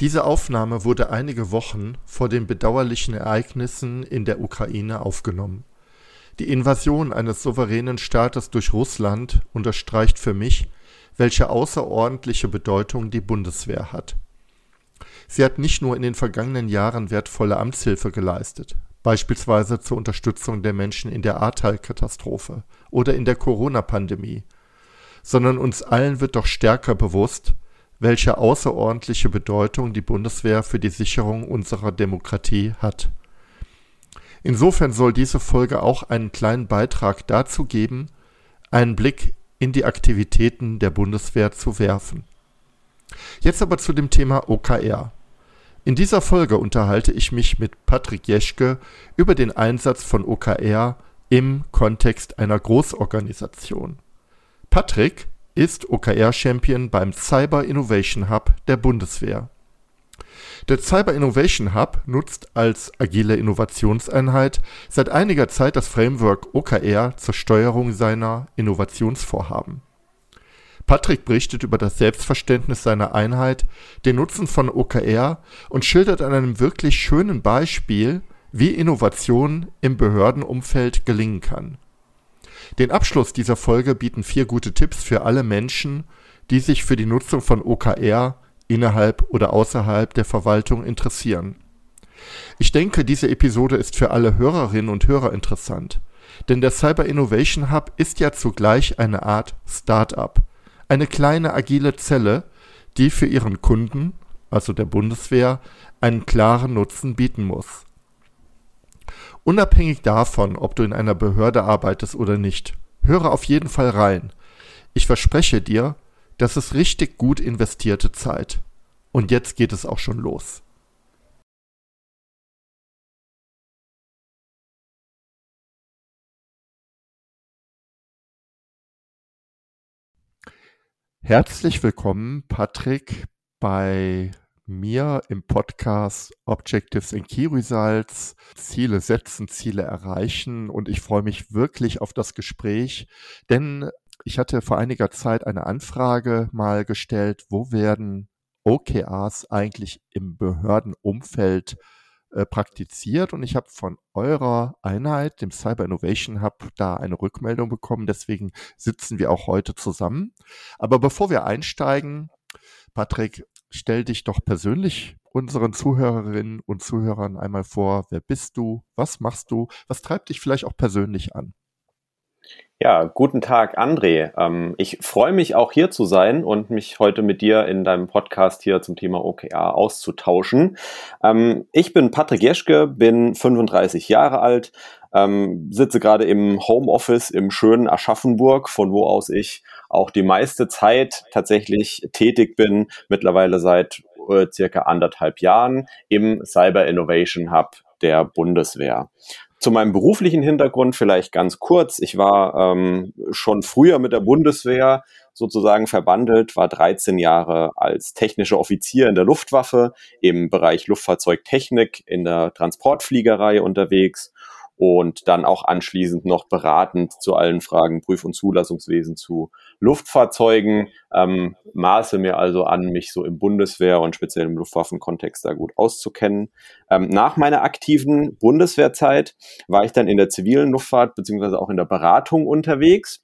Diese Aufnahme wurde einige Wochen vor den bedauerlichen Ereignissen in der Ukraine aufgenommen. Die Invasion eines souveränen Staates durch Russland unterstreicht für mich, welche außerordentliche Bedeutung die Bundeswehr hat. Sie hat nicht nur in den vergangenen Jahren wertvolle Amtshilfe geleistet, beispielsweise zur Unterstützung der Menschen in der Ahrtal-Katastrophe oder in der Corona-Pandemie, sondern uns allen wird doch stärker bewusst, welche außerordentliche Bedeutung die Bundeswehr für die Sicherung unserer Demokratie hat. Insofern soll diese Folge auch einen kleinen Beitrag dazu geben, einen Blick in die Aktivitäten der Bundeswehr zu werfen. Jetzt aber zu dem Thema OKR. In dieser Folge unterhalte ich mich mit Patrick Jeschke über den Einsatz von OKR im Kontext einer Großorganisation. Patrick ist OKR-Champion beim Cyber Innovation Hub der Bundeswehr. Der Cyber Innovation Hub nutzt als agile Innovationseinheit seit einiger Zeit das Framework OKR zur Steuerung seiner Innovationsvorhaben. Patrick berichtet über das Selbstverständnis seiner Einheit, den Nutzen von OKR und schildert an einem wirklich schönen Beispiel, wie Innovation im Behördenumfeld gelingen kann. Den Abschluss dieser Folge bieten vier gute Tipps für alle Menschen, die sich für die Nutzung von OKR innerhalb oder außerhalb der Verwaltung interessieren. Ich denke, diese Episode ist für alle Hörerinnen und Hörer interessant, denn der Cyber Innovation Hub ist ja zugleich eine Art Start-up, eine kleine agile Zelle, die für ihren Kunden, also der Bundeswehr, einen klaren Nutzen bieten muss. Unabhängig davon, ob du in einer Behörde arbeitest oder nicht, höre auf jeden Fall rein. Ich verspreche dir, das ist richtig gut investierte Zeit. Und jetzt geht es auch schon los. Herzlich willkommen, Patrick, bei mir im Podcast Objectives and Key Results Ziele setzen, Ziele erreichen und ich freue mich wirklich auf das Gespräch, denn ich hatte vor einiger Zeit eine Anfrage mal gestellt, wo werden OKRs eigentlich im Behördenumfeld äh, praktiziert und ich habe von eurer Einheit, dem Cyber Innovation Hub, da eine Rückmeldung bekommen. Deswegen sitzen wir auch heute zusammen. Aber bevor wir einsteigen, Patrick, stell dich doch persönlich unseren Zuhörerinnen und Zuhörern einmal vor. Wer bist du? Was machst du? Was treibt dich vielleicht auch persönlich an? Ja, guten Tag, André. Ähm, ich freue mich auch hier zu sein und mich heute mit dir in deinem Podcast hier zum Thema OKR auszutauschen. Ähm, ich bin Patrick Jeschke, bin 35 Jahre alt, ähm, sitze gerade im Homeoffice im schönen Aschaffenburg, von wo aus ich auch die meiste Zeit tatsächlich tätig bin, mittlerweile seit äh, circa anderthalb Jahren im Cyber Innovation Hub der Bundeswehr. Zu meinem beruflichen Hintergrund vielleicht ganz kurz. Ich war ähm, schon früher mit der Bundeswehr sozusagen verbandelt, war 13 Jahre als technischer Offizier in der Luftwaffe im Bereich Luftfahrzeugtechnik in der Transportfliegerei unterwegs und dann auch anschließend noch beratend zu allen Fragen Prüf- und Zulassungswesen zu Luftfahrzeugen. Ähm, maße mir also an, mich so im Bundeswehr- und speziell im Luftwaffenkontext da gut auszukennen. Ähm, nach meiner aktiven Bundeswehrzeit war ich dann in der zivilen Luftfahrt beziehungsweise auch in der Beratung unterwegs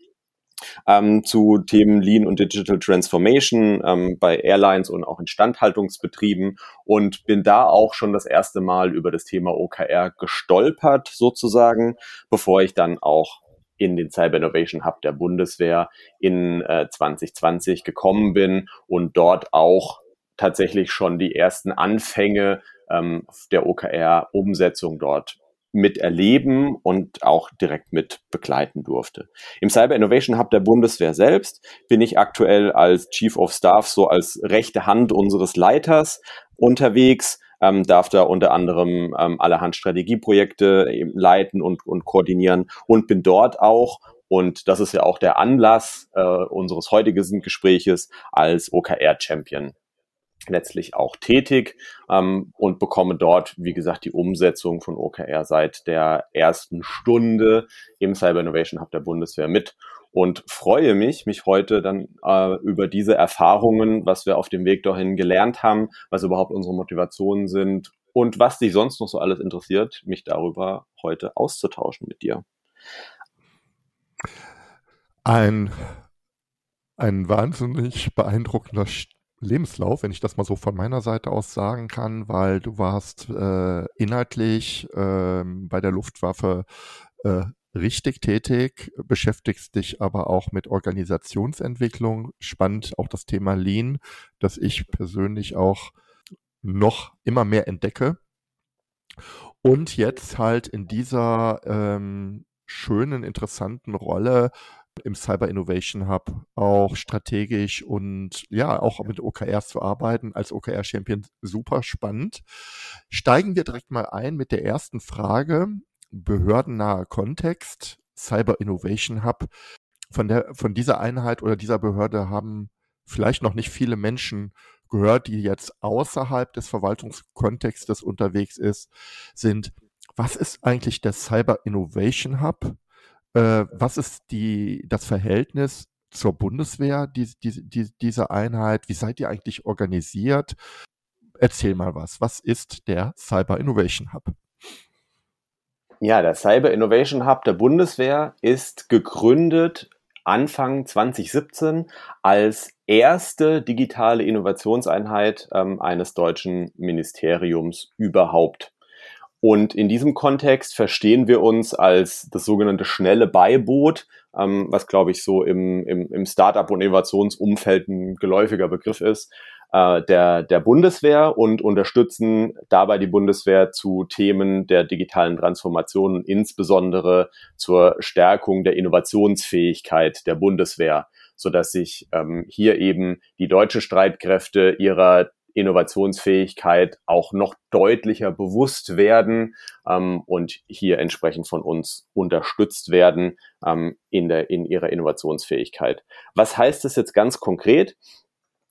ähm, zu Themen Lean und Digital Transformation ähm, bei Airlines und auch Instandhaltungsbetrieben. Und bin da auch schon das erste Mal über das Thema OKR gestolpert sozusagen, bevor ich dann auch in den Cyber Innovation Hub der Bundeswehr in äh, 2020 gekommen bin und dort auch tatsächlich schon die ersten Anfänge ähm, der OKR-Umsetzung dort miterleben und auch direkt mit begleiten durfte. Im Cyber Innovation Hub der Bundeswehr selbst bin ich aktuell als Chief of Staff, so als rechte Hand unseres Leiters unterwegs, ähm, darf da unter anderem ähm, allerhand Strategieprojekte leiten und, und koordinieren und bin dort auch und das ist ja auch der Anlass äh, unseres heutigen Gespräches als OKR-Champion letztlich auch tätig ähm, und bekomme dort, wie gesagt, die Umsetzung von OKR seit der ersten Stunde im Cyber Innovation Hub der Bundeswehr mit und freue mich, mich heute dann äh, über diese Erfahrungen, was wir auf dem Weg dahin gelernt haben, was überhaupt unsere Motivationen sind und was dich sonst noch so alles interessiert, mich darüber heute auszutauschen mit dir. Ein, ein wahnsinnig beeindruckender Lebenslauf, wenn ich das mal so von meiner Seite aus sagen kann, weil du warst äh, inhaltlich äh, bei der Luftwaffe äh, richtig tätig, beschäftigst dich aber auch mit Organisationsentwicklung. Spannend auch das Thema Lean, das ich persönlich auch noch immer mehr entdecke. Und jetzt halt in dieser ähm, schönen, interessanten Rolle im Cyber Innovation Hub auch strategisch und ja, auch mit OKRs zu arbeiten als OKR-Champion super spannend. Steigen wir direkt mal ein mit der ersten Frage. Behördennaher Kontext, Cyber Innovation Hub. Von, der, von dieser Einheit oder dieser Behörde haben vielleicht noch nicht viele Menschen gehört, die jetzt außerhalb des Verwaltungskontextes unterwegs ist, sind, was ist eigentlich der Cyber Innovation Hub? Äh, was ist die, das Verhältnis zur Bundeswehr, die, die, die, diese Einheit? Wie seid ihr eigentlich organisiert? Erzähl mal was. Was ist der Cyber Innovation Hub? Ja, der Cyber Innovation Hub der Bundeswehr ist gegründet Anfang 2017 als erste digitale Innovationseinheit ähm, eines deutschen Ministeriums überhaupt. Und in diesem Kontext verstehen wir uns als das sogenannte schnelle Beiboot, ähm, was glaube ich so im, im, im Startup- und Innovationsumfeld ein geläufiger Begriff ist, äh, der, der Bundeswehr und unterstützen dabei die Bundeswehr zu Themen der digitalen Transformation, insbesondere zur Stärkung der Innovationsfähigkeit der Bundeswehr, so dass sich ähm, hier eben die deutschen Streitkräfte ihrer Innovationsfähigkeit auch noch deutlicher bewusst werden ähm, und hier entsprechend von uns unterstützt werden ähm, in, der, in ihrer Innovationsfähigkeit. Was heißt das jetzt ganz konkret?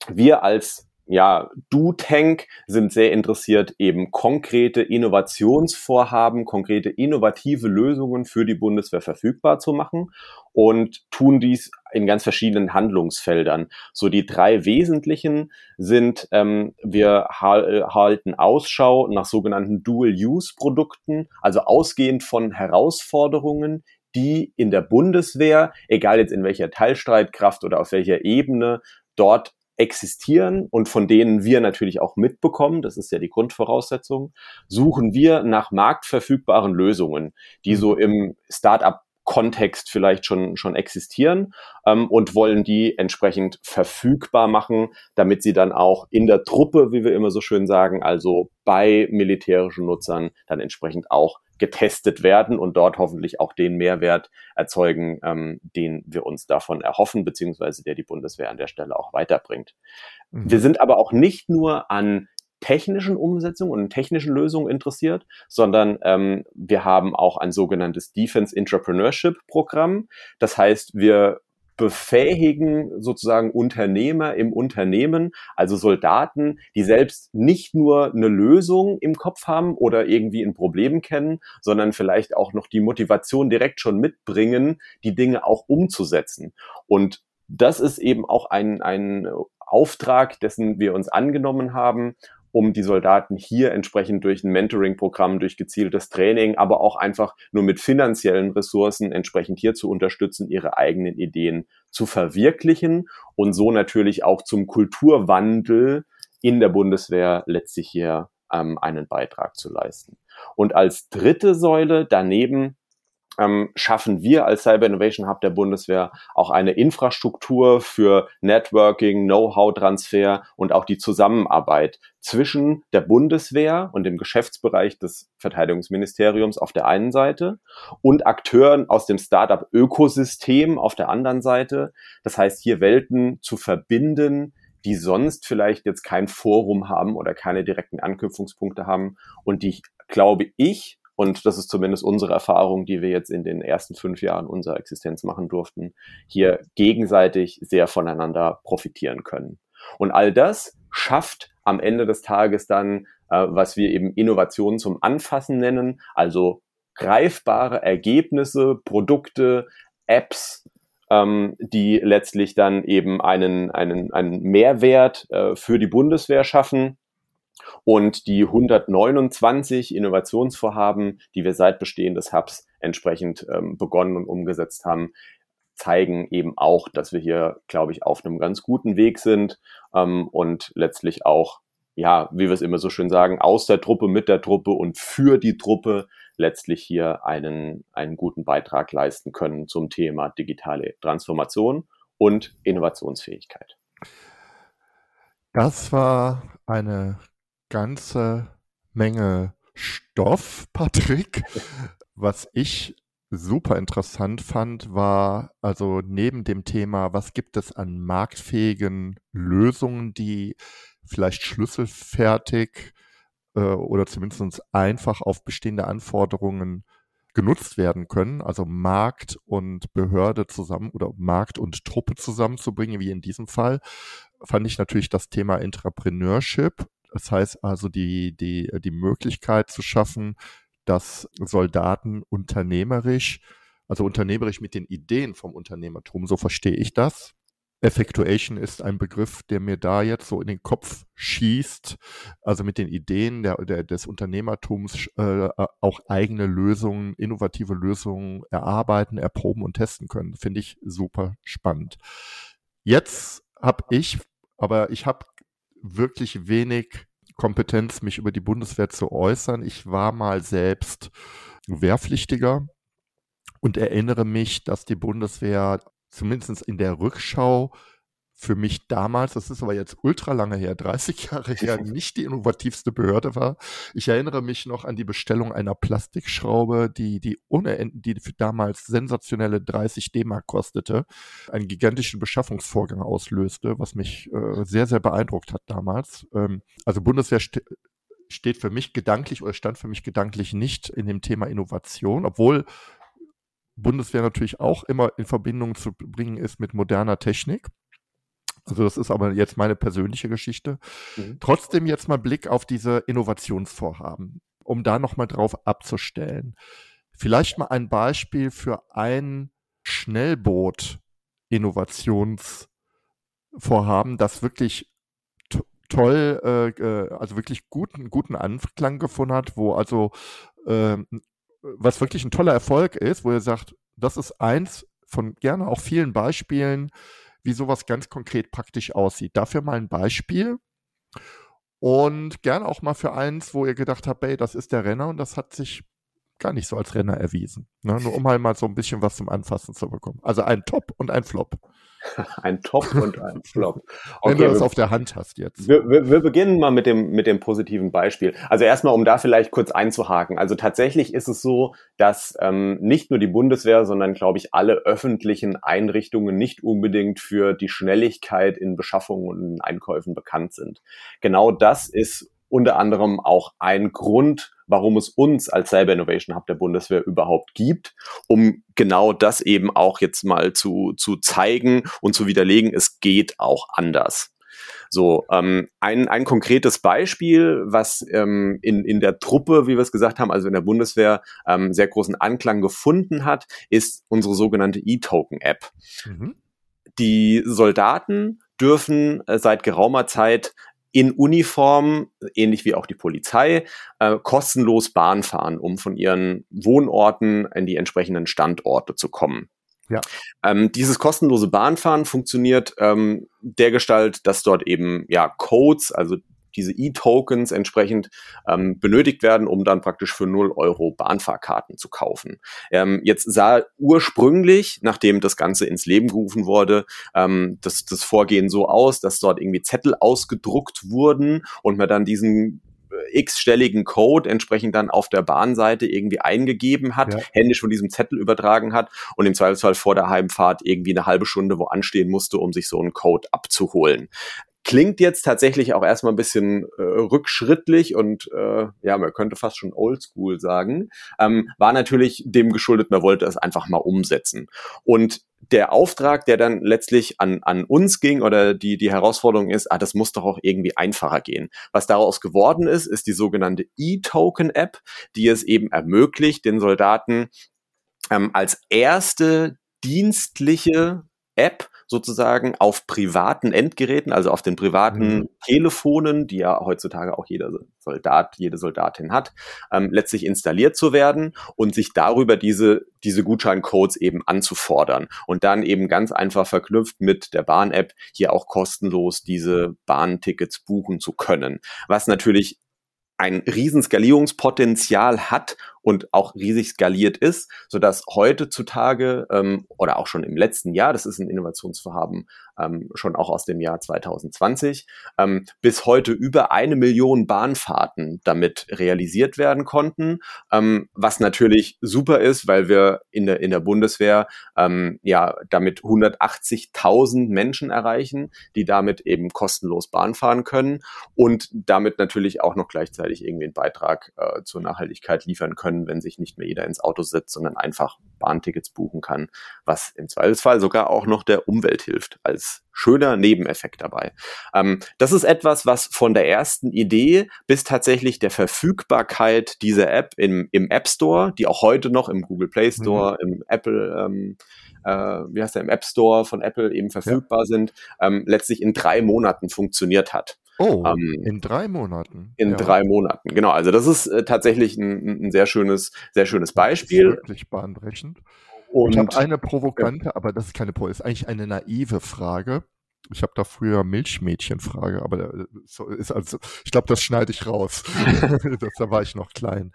Wir als ja, Du-Tank sind sehr interessiert, eben konkrete Innovationsvorhaben, konkrete innovative Lösungen für die Bundeswehr verfügbar zu machen und tun dies in ganz verschiedenen Handlungsfeldern. So die drei wesentlichen sind, ähm, wir halten Ausschau nach sogenannten Dual-Use-Produkten, also ausgehend von Herausforderungen, die in der Bundeswehr, egal jetzt in welcher Teilstreitkraft oder auf welcher Ebene, dort existieren und von denen wir natürlich auch mitbekommen, das ist ja die Grundvoraussetzung, suchen wir nach marktverfügbaren Lösungen, die so mhm. im Startup Kontext vielleicht schon, schon existieren ähm, und wollen die entsprechend verfügbar machen, damit sie dann auch in der Truppe, wie wir immer so schön sagen, also bei militärischen Nutzern dann entsprechend auch getestet werden und dort hoffentlich auch den Mehrwert erzeugen, ähm, den wir uns davon erhoffen, beziehungsweise der die Bundeswehr an der Stelle auch weiterbringt. Mhm. Wir sind aber auch nicht nur an technischen Umsetzungen und technischen Lösungen interessiert, sondern ähm, wir haben auch ein sogenanntes Defense Entrepreneurship Programm. Das heißt, wir befähigen sozusagen Unternehmer im Unternehmen, also Soldaten, die selbst nicht nur eine Lösung im Kopf haben oder irgendwie ein Problem kennen, sondern vielleicht auch noch die Motivation direkt schon mitbringen, die Dinge auch umzusetzen. Und das ist eben auch ein, ein Auftrag, dessen wir uns angenommen haben um die Soldaten hier entsprechend durch ein Mentoring-Programm, durch gezieltes Training, aber auch einfach nur mit finanziellen Ressourcen entsprechend hier zu unterstützen, ihre eigenen Ideen zu verwirklichen und so natürlich auch zum Kulturwandel in der Bundeswehr letztlich hier ähm, einen Beitrag zu leisten. Und als dritte Säule daneben ähm, schaffen wir als Cyber Innovation Hub der Bundeswehr auch eine Infrastruktur für Networking, Know-how-Transfer und auch die Zusammenarbeit zwischen der Bundeswehr und dem Geschäftsbereich des Verteidigungsministeriums auf der einen Seite und Akteuren aus dem Startup-Ökosystem auf der anderen Seite. Das heißt, hier Welten zu verbinden, die sonst vielleicht jetzt kein Forum haben oder keine direkten Anknüpfungspunkte haben und die, glaube ich, und das ist zumindest unsere Erfahrung, die wir jetzt in den ersten fünf Jahren unserer Existenz machen durften, hier gegenseitig sehr voneinander profitieren können. Und all das schafft am Ende des Tages dann, äh, was wir eben Innovationen zum Anfassen nennen, also greifbare Ergebnisse, Produkte, Apps, ähm, die letztlich dann eben einen, einen, einen Mehrwert äh, für die Bundeswehr schaffen. Und die 129 Innovationsvorhaben, die wir seit Bestehen des Hubs entsprechend ähm, begonnen und umgesetzt haben, zeigen eben auch, dass wir hier, glaube ich, auf einem ganz guten Weg sind ähm, und letztlich auch, ja, wie wir es immer so schön sagen, aus der Truppe, mit der Truppe und für die Truppe letztlich hier einen, einen guten Beitrag leisten können zum Thema digitale Transformation und Innovationsfähigkeit. Das war eine ganze Menge Stoff, Patrick. Was ich super interessant fand, war also neben dem Thema, was gibt es an marktfähigen Lösungen, die vielleicht schlüsselfertig äh, oder zumindest einfach auf bestehende Anforderungen genutzt werden können, also Markt und Behörde zusammen oder Markt und Truppe zusammenzubringen, wie in diesem Fall, fand ich natürlich das Thema Entrepreneurship. Das heißt also die, die, die Möglichkeit zu schaffen, dass Soldaten unternehmerisch, also unternehmerisch mit den Ideen vom Unternehmertum, so verstehe ich das, Effectuation ist ein Begriff, der mir da jetzt so in den Kopf schießt, also mit den Ideen der, der, des Unternehmertums äh, auch eigene Lösungen, innovative Lösungen erarbeiten, erproben und testen können. Finde ich super spannend. Jetzt habe ich, aber ich habe wirklich wenig Kompetenz, mich über die Bundeswehr zu äußern. Ich war mal selbst Wehrpflichtiger und erinnere mich, dass die Bundeswehr zumindest in der Rückschau für mich damals, das ist aber jetzt ultra lange her, 30 Jahre her, nicht die innovativste Behörde war. Ich erinnere mich noch an die Bestellung einer Plastikschraube, die, die ohne die für damals sensationelle 30 D-Mark kostete, einen gigantischen Beschaffungsvorgang auslöste, was mich äh, sehr, sehr beeindruckt hat damals. Ähm, also Bundeswehr st steht für mich gedanklich oder stand für mich gedanklich nicht in dem Thema Innovation, obwohl Bundeswehr natürlich auch immer in Verbindung zu bringen ist mit moderner Technik. Also das ist aber jetzt meine persönliche Geschichte. Mhm. Trotzdem jetzt mal Blick auf diese Innovationsvorhaben, um da nochmal drauf abzustellen. Vielleicht mal ein Beispiel für ein Schnellboot-Innovationsvorhaben, das wirklich toll, äh, äh, also wirklich guten, guten Anklang gefunden hat, wo also äh, was wirklich ein toller Erfolg ist, wo ihr sagt, das ist eins von gerne auch vielen Beispielen, wie sowas ganz konkret praktisch aussieht. Dafür mal ein Beispiel und gerne auch mal für eins, wo ihr gedacht habt, hey, das ist der Renner und das hat sich gar nicht so als Renner erwiesen. Ne? Nur um halt mal so ein bisschen was zum Anfassen zu bekommen. Also ein Top und ein Flop. ein Top und ein Flop. Okay, Wenn du das auf der Hand hast jetzt. Wir, wir, wir beginnen mal mit dem, mit dem positiven Beispiel. Also erstmal, um da vielleicht kurz einzuhaken. Also tatsächlich ist es so, dass ähm, nicht nur die Bundeswehr, sondern glaube ich alle öffentlichen Einrichtungen nicht unbedingt für die Schnelligkeit in Beschaffungen und in Einkäufen bekannt sind. Genau das ist unter anderem auch ein Grund, warum es uns als Cyber Innovation Hub der Bundeswehr überhaupt gibt, um genau das eben auch jetzt mal zu, zu zeigen und zu widerlegen, es geht auch anders. So, ähm, ein, ein konkretes Beispiel, was ähm, in, in der Truppe, wie wir es gesagt haben, also in der Bundeswehr, ähm, sehr großen Anklang gefunden hat, ist unsere sogenannte E-Token-App. Mhm. Die Soldaten dürfen äh, seit geraumer Zeit in Uniform, ähnlich wie auch die Polizei, äh, kostenlos Bahn fahren, um von ihren Wohnorten in die entsprechenden Standorte zu kommen. Ja. Ähm, dieses kostenlose Bahnfahren funktioniert ähm, dergestalt, dass dort eben ja Codes, also diese E-Tokens entsprechend ähm, benötigt werden, um dann praktisch für 0 Euro Bahnfahrkarten zu kaufen. Ähm, jetzt sah ursprünglich, nachdem das Ganze ins Leben gerufen wurde, ähm, das, das Vorgehen so aus, dass dort irgendwie Zettel ausgedruckt wurden und man dann diesen äh, x-stelligen Code entsprechend dann auf der Bahnseite irgendwie eingegeben hat, ja. händisch von diesem Zettel übertragen hat und im Zweifelsfall vor der Heimfahrt irgendwie eine halbe Stunde wo anstehen musste, um sich so einen Code abzuholen klingt jetzt tatsächlich auch erstmal ein bisschen äh, rückschrittlich und äh, ja, man könnte fast schon oldschool sagen, ähm, war natürlich dem geschuldet, man wollte es einfach mal umsetzen. Und der Auftrag, der dann letztlich an, an uns ging oder die, die Herausforderung ist, ah, das muss doch auch irgendwie einfacher gehen. Was daraus geworden ist, ist die sogenannte E-Token-App, die es eben ermöglicht, den Soldaten ähm, als erste dienstliche App sozusagen auf privaten Endgeräten, also auf den privaten mhm. Telefonen, die ja heutzutage auch jeder Soldat, jede Soldatin hat, ähm, letztlich installiert zu werden und sich darüber diese, diese Gutscheincodes eben anzufordern und dann eben ganz einfach verknüpft mit der Bahn-App hier auch kostenlos diese Bahntickets buchen zu können. Was natürlich ein Riesenskalierungspotenzial hat und auch riesig skaliert ist, so dass heutzutage ähm, oder auch schon im letzten Jahr, das ist ein Innovationsvorhaben ähm, schon auch aus dem Jahr 2020, ähm, bis heute über eine Million Bahnfahrten damit realisiert werden konnten, ähm, was natürlich super ist, weil wir in der, in der Bundeswehr ähm, ja damit 180.000 Menschen erreichen, die damit eben kostenlos Bahn können und damit natürlich auch noch gleichzeitig irgendwie einen Beitrag äh, zur Nachhaltigkeit liefern können wenn sich nicht mehr jeder ins Auto setzt, sondern einfach Bahntickets buchen kann, was im Zweifelsfall sogar auch noch der Umwelt hilft, als schöner Nebeneffekt dabei. Ähm, das ist etwas, was von der ersten Idee bis tatsächlich der Verfügbarkeit dieser App im, im App Store, die auch heute noch im Google Play Store, mhm. im Apple ähm, äh, wie heißt der, im App Store von Apple eben verfügbar ja. sind, ähm, letztlich in drei Monaten funktioniert hat. Oh, ähm, in drei Monaten. In ja. drei Monaten, genau. Also das ist äh, tatsächlich ein, ein, sehr schönes, sehr schönes Beispiel. wirklich bahnbrechend. Und ich habe eine provokante, ja. aber das ist keine Pro, ist eigentlich eine naive Frage. Ich habe da früher Milchmädchenfrage, aber ist also, ich glaube, das schneide ich raus. das, da war ich noch klein.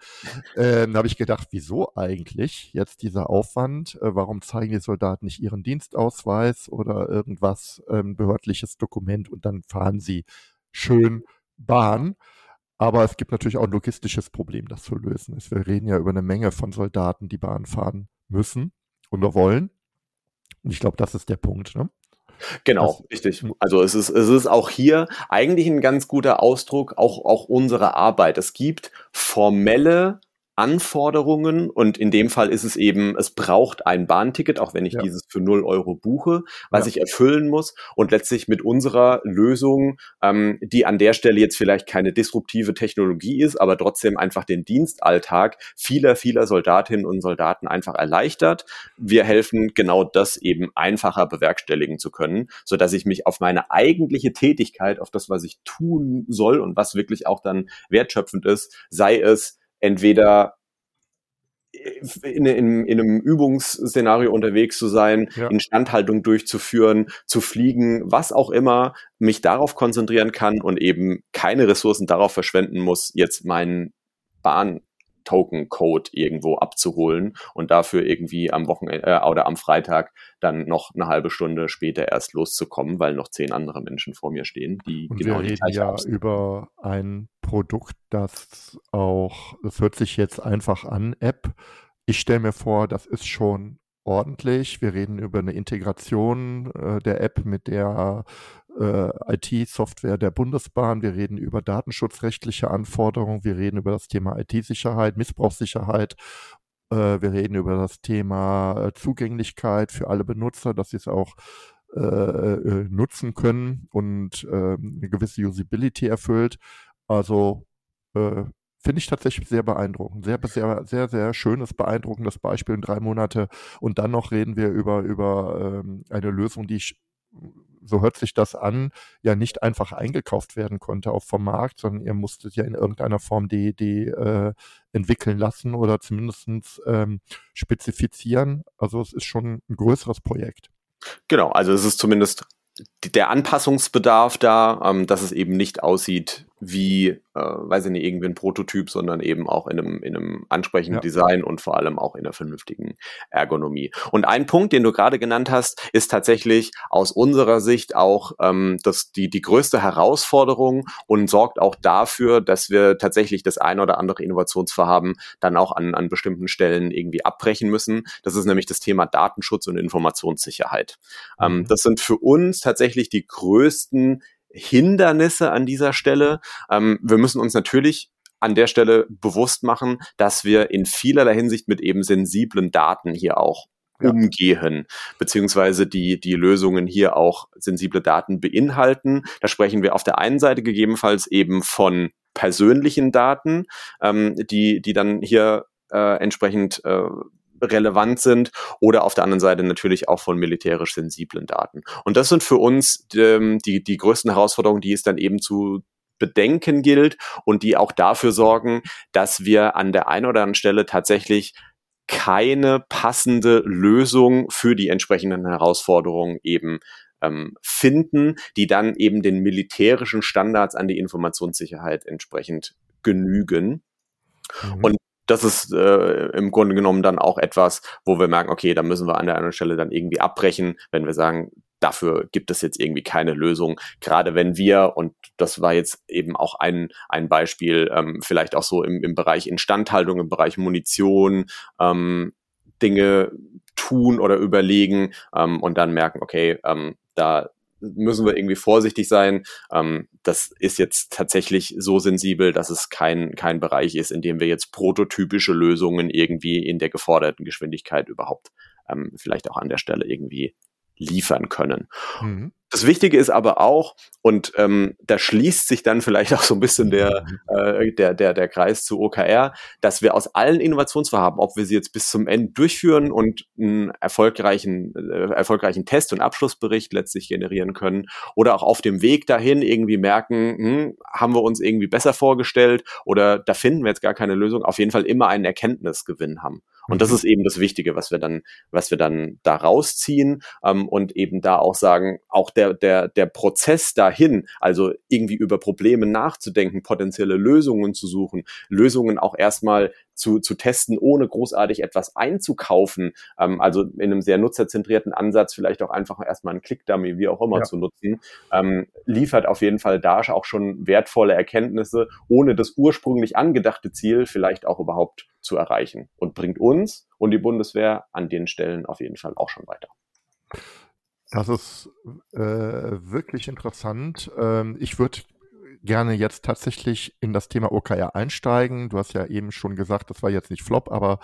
Ähm, da habe ich gedacht, wieso eigentlich jetzt dieser Aufwand? Äh, warum zeigen die Soldaten nicht ihren Dienstausweis oder irgendwas ähm, behördliches Dokument und dann fahren sie schön Bahn. Aber es gibt natürlich auch ein logistisches Problem, das zu lösen ist. Wir reden ja über eine Menge von Soldaten, die Bahn fahren müssen oder wollen. Und ich glaube, das ist der Punkt. Ne? Genau, das, richtig. Also es ist, es ist auch hier eigentlich ein ganz guter Ausdruck, auch, auch unserer Arbeit. Es gibt formelle Anforderungen und in dem Fall ist es eben, es braucht ein Bahnticket, auch wenn ich ja. dieses für 0 Euro buche, was ja. ich erfüllen muss und letztlich mit unserer Lösung, ähm, die an der Stelle jetzt vielleicht keine disruptive Technologie ist, aber trotzdem einfach den Dienstalltag vieler, vieler Soldatinnen und Soldaten einfach erleichtert. Wir helfen genau das eben einfacher bewerkstelligen zu können, so dass ich mich auf meine eigentliche Tätigkeit, auf das, was ich tun soll und was wirklich auch dann wertschöpfend ist, sei es entweder in, in, in einem Übungsszenario unterwegs zu sein, ja. Instandhaltung durchzuführen, zu fliegen, was auch immer, mich darauf konzentrieren kann und eben keine Ressourcen darauf verschwenden muss, jetzt meinen Bahn Token-Code irgendwo abzuholen und dafür irgendwie am Wochenende äh, oder am Freitag dann noch eine halbe Stunde später erst loszukommen, weil noch zehn andere Menschen vor mir stehen, die und genau wir reden ja über ein Produkt, das auch, das hört sich jetzt einfach an, App. Ich stelle mir vor, das ist schon ordentlich. Wir reden über eine Integration äh, der App mit der äh, IT-Software der Bundesbahn, wir reden über datenschutzrechtliche Anforderungen, wir reden über das Thema IT-Sicherheit, Missbrauchssicherheit, äh, wir reden über das Thema äh, Zugänglichkeit für alle Benutzer, dass sie es auch äh, äh, nutzen können und ähm, eine gewisse Usability erfüllt. Also äh, finde ich tatsächlich sehr beeindruckend. Sehr, sehr, sehr, sehr schönes, beeindruckendes Beispiel in drei Monate. Und dann noch reden wir über, über ähm, eine Lösung, die ich so hört sich das an, ja nicht einfach eingekauft werden konnte auch vom Markt, sondern ihr musstet ja in irgendeiner Form die, die äh, entwickeln lassen oder zumindest ähm, spezifizieren. Also es ist schon ein größeres Projekt. Genau, also es ist zumindest der Anpassungsbedarf da, ähm, dass es eben nicht aussieht wie, äh, weiß ich nicht, irgendwie ein Prototyp, sondern eben auch in einem, in einem ansprechenden ja. Design und vor allem auch in einer vernünftigen Ergonomie. Und ein Punkt, den du gerade genannt hast, ist tatsächlich aus unserer Sicht auch ähm, das, die, die größte Herausforderung und sorgt auch dafür, dass wir tatsächlich das ein oder andere Innovationsvorhaben dann auch an, an bestimmten Stellen irgendwie abbrechen müssen. Das ist nämlich das Thema Datenschutz und Informationssicherheit. Ähm, mhm. Ähm, das sind für uns tatsächlich die größten Hindernisse an dieser Stelle. Ähm, wir müssen uns natürlich an der Stelle bewusst machen, dass wir in vielerlei Hinsicht mit eben sensiblen Daten hier auch ja. umgehen, beziehungsweise die, die Lösungen hier auch sensible Daten beinhalten. Da sprechen wir auf der einen Seite gegebenenfalls eben von persönlichen Daten, ähm, die, die dann hier äh, entsprechend äh, relevant sind oder auf der anderen Seite natürlich auch von militärisch sensiblen Daten. Und das sind für uns ähm, die, die größten Herausforderungen, die es dann eben zu bedenken gilt und die auch dafür sorgen, dass wir an der einen oder anderen Stelle tatsächlich keine passende Lösung für die entsprechenden Herausforderungen eben ähm, finden, die dann eben den militärischen Standards an die Informationssicherheit entsprechend genügen. Mhm. Und das ist äh, im Grunde genommen dann auch etwas, wo wir merken, okay, da müssen wir an der anderen Stelle dann irgendwie abbrechen, wenn wir sagen, dafür gibt es jetzt irgendwie keine Lösung. Gerade wenn wir, und das war jetzt eben auch ein, ein Beispiel, ähm, vielleicht auch so im, im Bereich Instandhaltung, im Bereich Munition, ähm, Dinge tun oder überlegen ähm, und dann merken, okay, ähm, da müssen wir irgendwie vorsichtig sein. Ähm, das ist jetzt tatsächlich so sensibel, dass es kein, kein Bereich ist, in dem wir jetzt prototypische Lösungen irgendwie in der geforderten Geschwindigkeit überhaupt ähm, vielleicht auch an der Stelle irgendwie liefern können. Mhm. Das Wichtige ist aber auch, und ähm, da schließt sich dann vielleicht auch so ein bisschen der, mhm. äh, der, der, der Kreis zu OKR, dass wir aus allen Innovationsvorhaben, ob wir sie jetzt bis zum Ende durchführen und einen erfolgreichen, äh, erfolgreichen Test- und Abschlussbericht letztlich generieren können oder auch auf dem Weg dahin irgendwie merken, hm, haben wir uns irgendwie besser vorgestellt oder da finden wir jetzt gar keine Lösung, auf jeden Fall immer einen Erkenntnisgewinn haben. Und das mhm. ist eben das Wichtige, was wir dann, was wir dann da rausziehen ähm, und eben da auch sagen, auch der, der, der Prozess dahin, also irgendwie über Probleme nachzudenken, potenzielle Lösungen zu suchen, Lösungen auch erstmal zu, zu testen, ohne großartig etwas einzukaufen. Ähm, also in einem sehr nutzerzentrierten Ansatz vielleicht auch einfach erstmal einen Click-Dummy, wie auch immer, ja. zu nutzen, ähm, liefert auf jeden Fall da auch schon wertvolle Erkenntnisse, ohne das ursprünglich angedachte Ziel vielleicht auch überhaupt zu erreichen und bringt uns und die Bundeswehr an den Stellen auf jeden Fall auch schon weiter. Das ist äh, wirklich interessant. Ähm, ich würde gerne jetzt tatsächlich in das Thema OKR einsteigen. Du hast ja eben schon gesagt, das war jetzt nicht Flop, aber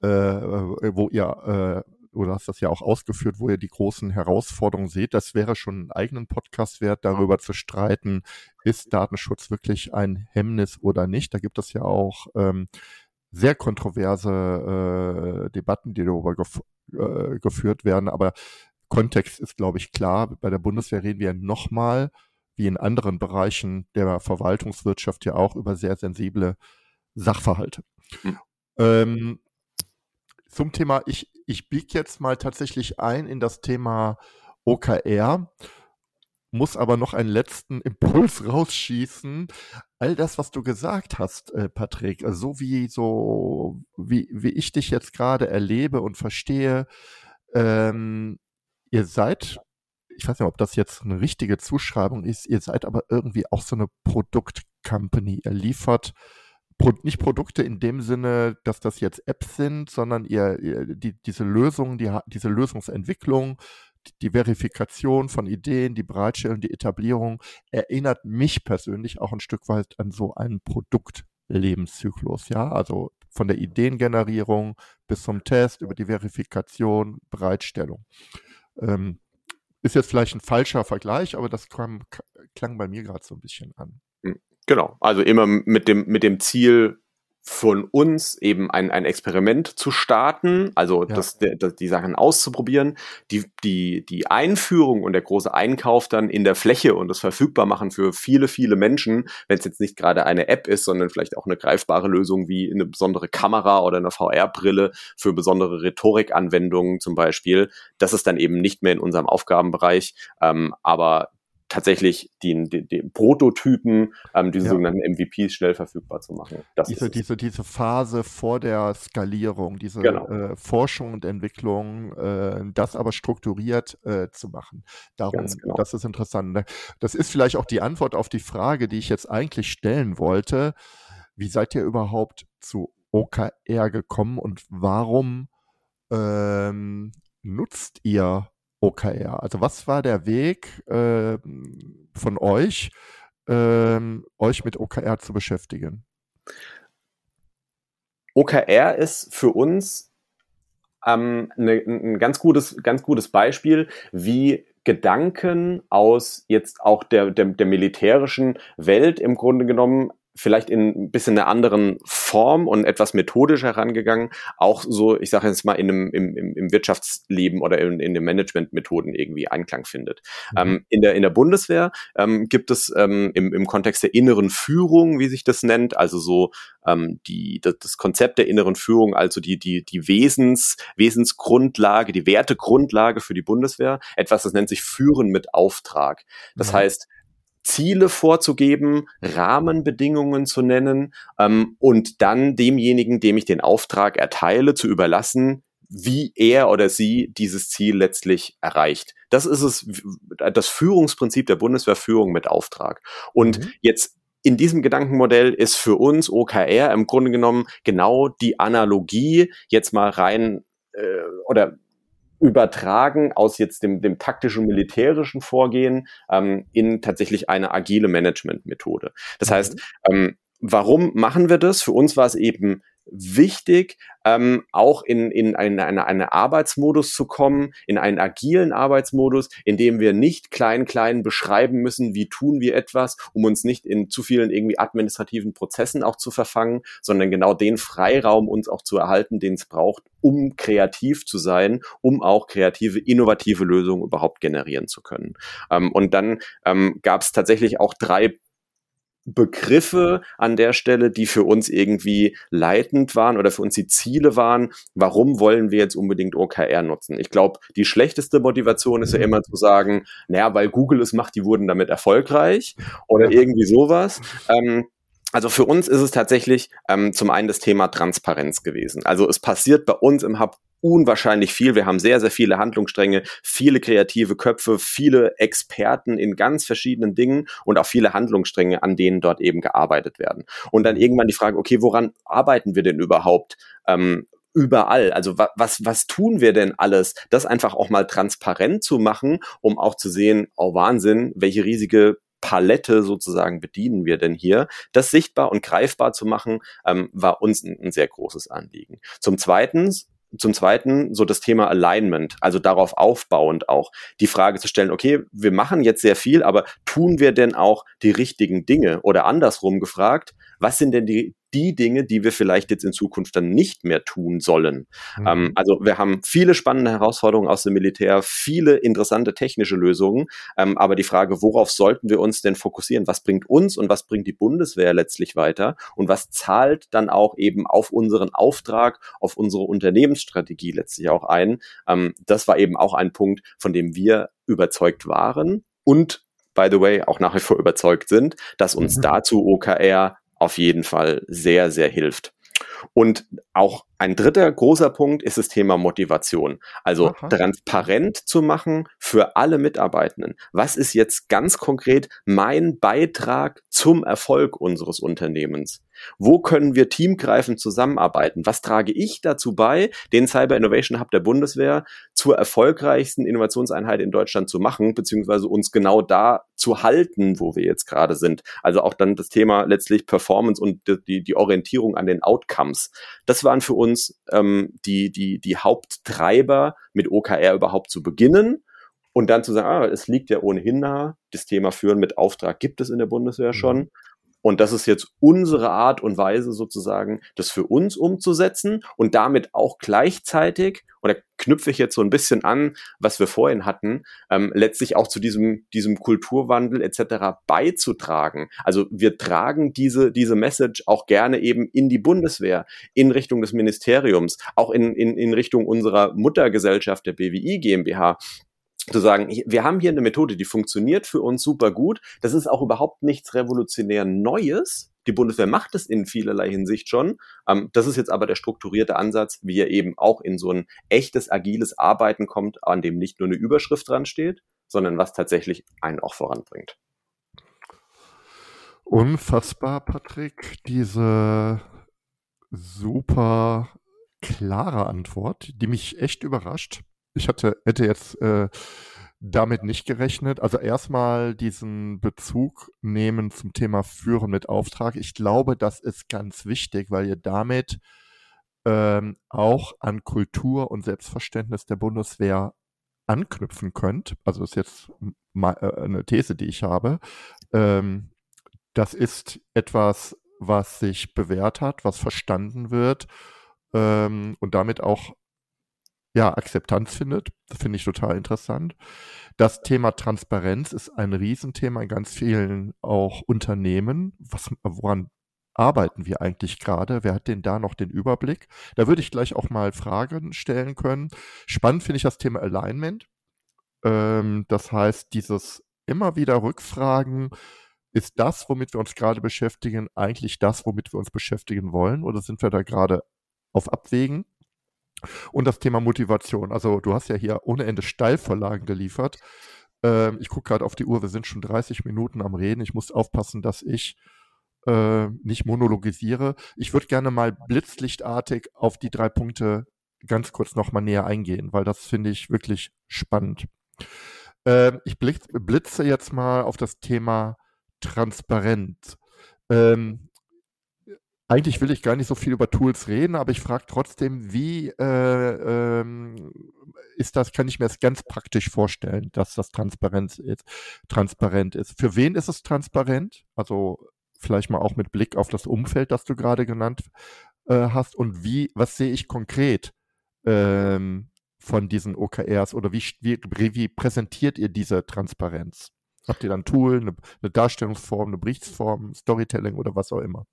äh, wo ihr, äh, oder hast das ja auch ausgeführt, wo ihr die großen Herausforderungen seht. Das wäre schon einen eigenen Podcast wert, darüber zu streiten, ist Datenschutz wirklich ein Hemmnis oder nicht. Da gibt es ja auch ähm, sehr kontroverse äh, Debatten, die darüber gef äh, geführt werden. Aber Kontext ist, glaube ich, klar. Bei der Bundeswehr reden wir nochmal wie in anderen Bereichen der Verwaltungswirtschaft ja auch über sehr sensible Sachverhalte. Mhm. Ähm, zum Thema, ich, ich biege jetzt mal tatsächlich ein in das Thema OKR, muss aber noch einen letzten Impuls rausschießen. All das, was du gesagt hast, äh, Patrick, so wie so, wie, wie ich dich jetzt gerade erlebe und verstehe, ähm, ihr seid ich weiß nicht, ob das jetzt eine richtige Zuschreibung ist, ihr seid aber irgendwie auch so eine Produktcompany. Ihr liefert Pro nicht Produkte in dem Sinne, dass das jetzt Apps sind, sondern ihr, ihr die, diese Lösung, die, diese Lösungsentwicklung, die Verifikation von Ideen, die Bereitstellung, die Etablierung erinnert mich persönlich auch ein Stück weit an so einen Produktlebenszyklus. Ja, also von der Ideengenerierung bis zum Test über die Verifikation, Bereitstellung. Ähm, ist jetzt vielleicht ein falscher Vergleich, aber das kam, klang bei mir gerade so ein bisschen an. Hm, genau, also immer mit dem, mit dem Ziel, von uns eben ein, ein Experiment zu starten, also ja. das, das, die Sachen auszuprobieren, die, die, die Einführung und der große Einkauf dann in der Fläche und das verfügbar machen für viele, viele Menschen, wenn es jetzt nicht gerade eine App ist, sondern vielleicht auch eine greifbare Lösung wie eine besondere Kamera oder eine VR-Brille für besondere Rhetorikanwendungen zum Beispiel. Das ist dann eben nicht mehr in unserem Aufgabenbereich, ähm, aber tatsächlich den, den, den Prototypen, ähm, diese ja. sogenannten MVPs schnell verfügbar zu machen. Das diese, diese, diese Phase vor der Skalierung, diese genau. äh, Forschung und Entwicklung, äh, das aber strukturiert äh, zu machen. Darum, genau. das ist interessant. Ne? Das ist vielleicht auch die Antwort auf die Frage, die ich jetzt eigentlich stellen wollte. Wie seid ihr überhaupt zu OKR gekommen und warum ähm, nutzt ihr OKR? Also was war der Weg äh, von euch, äh, euch mit OKR zu beschäftigen? OKR ist für uns ähm, ne, ein ganz gutes, ganz gutes Beispiel, wie Gedanken aus jetzt auch der, der, der militärischen Welt im Grunde genommen vielleicht in ein bisschen einer anderen Form und etwas methodisch herangegangen, auch so, ich sage jetzt mal, in einem, im, im Wirtschaftsleben oder in, in den Managementmethoden irgendwie Einklang findet. Mhm. Ähm, in, der, in der Bundeswehr ähm, gibt es ähm, im, im Kontext der inneren Führung, wie sich das nennt, also so ähm, die, das, das Konzept der inneren Führung, also die, die, die Wesens, Wesensgrundlage, die Wertegrundlage für die Bundeswehr, etwas, das nennt sich Führen mit Auftrag. Das mhm. heißt, Ziele vorzugeben, Rahmenbedingungen zu nennen ähm, und dann demjenigen, dem ich den Auftrag erteile, zu überlassen, wie er oder sie dieses Ziel letztlich erreicht. Das ist es, das Führungsprinzip der Bundeswehrführung mit Auftrag. Und mhm. jetzt in diesem Gedankenmodell ist für uns OKR im Grunde genommen genau die Analogie jetzt mal rein äh, oder übertragen aus jetzt dem, dem taktischen militärischen Vorgehen ähm, in tatsächlich eine agile Management-Methode. Das mhm. heißt, ähm, warum machen wir das? Für uns war es eben wichtig, ähm, auch in, in eine, eine, eine Arbeitsmodus zu kommen, in einen agilen Arbeitsmodus, in dem wir nicht klein, klein beschreiben müssen, wie tun wir etwas, um uns nicht in zu vielen irgendwie administrativen Prozessen auch zu verfangen, sondern genau den Freiraum uns auch zu erhalten, den es braucht, um kreativ zu sein, um auch kreative, innovative Lösungen überhaupt generieren zu können. Ähm, und dann ähm, gab es tatsächlich auch drei Begriffe an der Stelle, die für uns irgendwie leitend waren oder für uns die Ziele waren. Warum wollen wir jetzt unbedingt OKR nutzen? Ich glaube, die schlechteste Motivation ist ja immer zu sagen, naja, weil Google es macht, die wurden damit erfolgreich oder irgendwie sowas. Ähm, also für uns ist es tatsächlich ähm, zum einen das Thema Transparenz gewesen. Also es passiert bei uns im Hub unwahrscheinlich viel. Wir haben sehr, sehr viele Handlungsstränge, viele kreative Köpfe, viele Experten in ganz verschiedenen Dingen und auch viele Handlungsstränge, an denen dort eben gearbeitet werden. Und dann irgendwann die Frage, okay, woran arbeiten wir denn überhaupt? Ähm, überall. Also wa was, was tun wir denn alles? Das einfach auch mal transparent zu machen, um auch zu sehen, oh Wahnsinn, welche riesige Palette sozusagen bedienen wir denn hier? Das sichtbar und greifbar zu machen, ähm, war uns ein, ein sehr großes Anliegen. Zum Zweiten zum Zweiten so das Thema Alignment, also darauf aufbauend auch die Frage zu stellen, okay, wir machen jetzt sehr viel, aber tun wir denn auch die richtigen Dinge? Oder andersrum gefragt, was sind denn die, die Dinge, die wir vielleicht jetzt in Zukunft dann nicht mehr tun sollen. Mhm. Ähm, also wir haben viele spannende Herausforderungen aus dem Militär, viele interessante technische Lösungen, ähm, aber die Frage, worauf sollten wir uns denn fokussieren? Was bringt uns und was bringt die Bundeswehr letztlich weiter? Und was zahlt dann auch eben auf unseren Auftrag, auf unsere Unternehmensstrategie letztlich auch ein? Ähm, das war eben auch ein Punkt, von dem wir überzeugt waren und by the way, auch nach wie vor überzeugt sind, dass uns mhm. dazu OKR auf jeden Fall sehr, sehr hilft. Und auch ein dritter großer Punkt ist das Thema Motivation. Also Aha. transparent zu machen für alle Mitarbeitenden. Was ist jetzt ganz konkret mein Beitrag zum Erfolg unseres Unternehmens? Wo können wir teamgreifend zusammenarbeiten? Was trage ich dazu bei, den Cyber Innovation Hub der Bundeswehr zur erfolgreichsten Innovationseinheit in Deutschland zu machen, beziehungsweise uns genau da zu halten, wo wir jetzt gerade sind? Also auch dann das Thema letztlich Performance und die, die Orientierung an den Outcomes. Das waren für uns uns ähm, die, die, die Haupttreiber mit OKR überhaupt zu beginnen und dann zu sagen, ah, es liegt ja ohnehin nahe, das Thema Führen mit Auftrag gibt es in der Bundeswehr schon. Und das ist jetzt unsere Art und Weise sozusagen, das für uns umzusetzen und damit auch gleichzeitig, da knüpfe ich jetzt so ein bisschen an, was wir vorhin hatten, ähm, letztlich auch zu diesem, diesem Kulturwandel etc. beizutragen. Also wir tragen diese, diese Message auch gerne eben in die Bundeswehr, in Richtung des Ministeriums, auch in, in, in Richtung unserer Muttergesellschaft der BWI GmbH, zu sagen, wir haben hier eine Methode, die funktioniert für uns super gut. Das ist auch überhaupt nichts revolutionär Neues. Die Bundeswehr macht es in vielerlei Hinsicht schon. Ähm, das ist jetzt aber der strukturierte Ansatz, wie er eben auch in so ein echtes, agiles Arbeiten kommt, an dem nicht nur eine Überschrift dran steht, sondern was tatsächlich einen auch voranbringt. Unfassbar, Patrick, diese super klare Antwort, die mich echt überrascht. Ich hatte, hätte jetzt äh, damit nicht gerechnet. Also erstmal diesen Bezug nehmen zum Thema Führen mit Auftrag. Ich glaube, das ist ganz wichtig, weil ihr damit ähm, auch an Kultur und Selbstverständnis der Bundeswehr anknüpfen könnt. Also das ist jetzt mal, äh, eine These, die ich habe. Ähm, das ist etwas, was sich bewährt hat, was verstanden wird ähm, und damit auch ja, Akzeptanz findet. Das finde ich total interessant. Das Thema Transparenz ist ein Riesenthema in ganz vielen auch Unternehmen. Was, woran arbeiten wir eigentlich gerade? Wer hat denn da noch den Überblick? Da würde ich gleich auch mal Fragen stellen können. Spannend finde ich das Thema Alignment. Ähm, das heißt, dieses immer wieder Rückfragen, ist das, womit wir uns gerade beschäftigen, eigentlich das, womit wir uns beschäftigen wollen? Oder sind wir da gerade auf Abwägen? Und das Thema Motivation. Also du hast ja hier ohne Ende Steilvorlagen geliefert. Ähm, ich gucke gerade auf die Uhr, wir sind schon 30 Minuten am Reden. Ich muss aufpassen, dass ich äh, nicht monologisiere. Ich würde gerne mal blitzlichtartig auf die drei Punkte ganz kurz nochmal näher eingehen, weil das finde ich wirklich spannend. Ähm, ich blitze jetzt mal auf das Thema Transparenz. Ähm, eigentlich will ich gar nicht so viel über Tools reden, aber ich frage trotzdem, wie äh, ähm, ist das, kann ich mir das ganz praktisch vorstellen, dass das Transparenz ist, transparent ist. Für wen ist es transparent? Also vielleicht mal auch mit Blick auf das Umfeld, das du gerade genannt äh, hast. Und wie, was sehe ich konkret ähm, von diesen OKRs oder wie, wie, wie präsentiert ihr diese Transparenz? Habt ihr dann ein Tool, eine, eine Darstellungsform, eine Berichtsform, Storytelling oder was auch immer?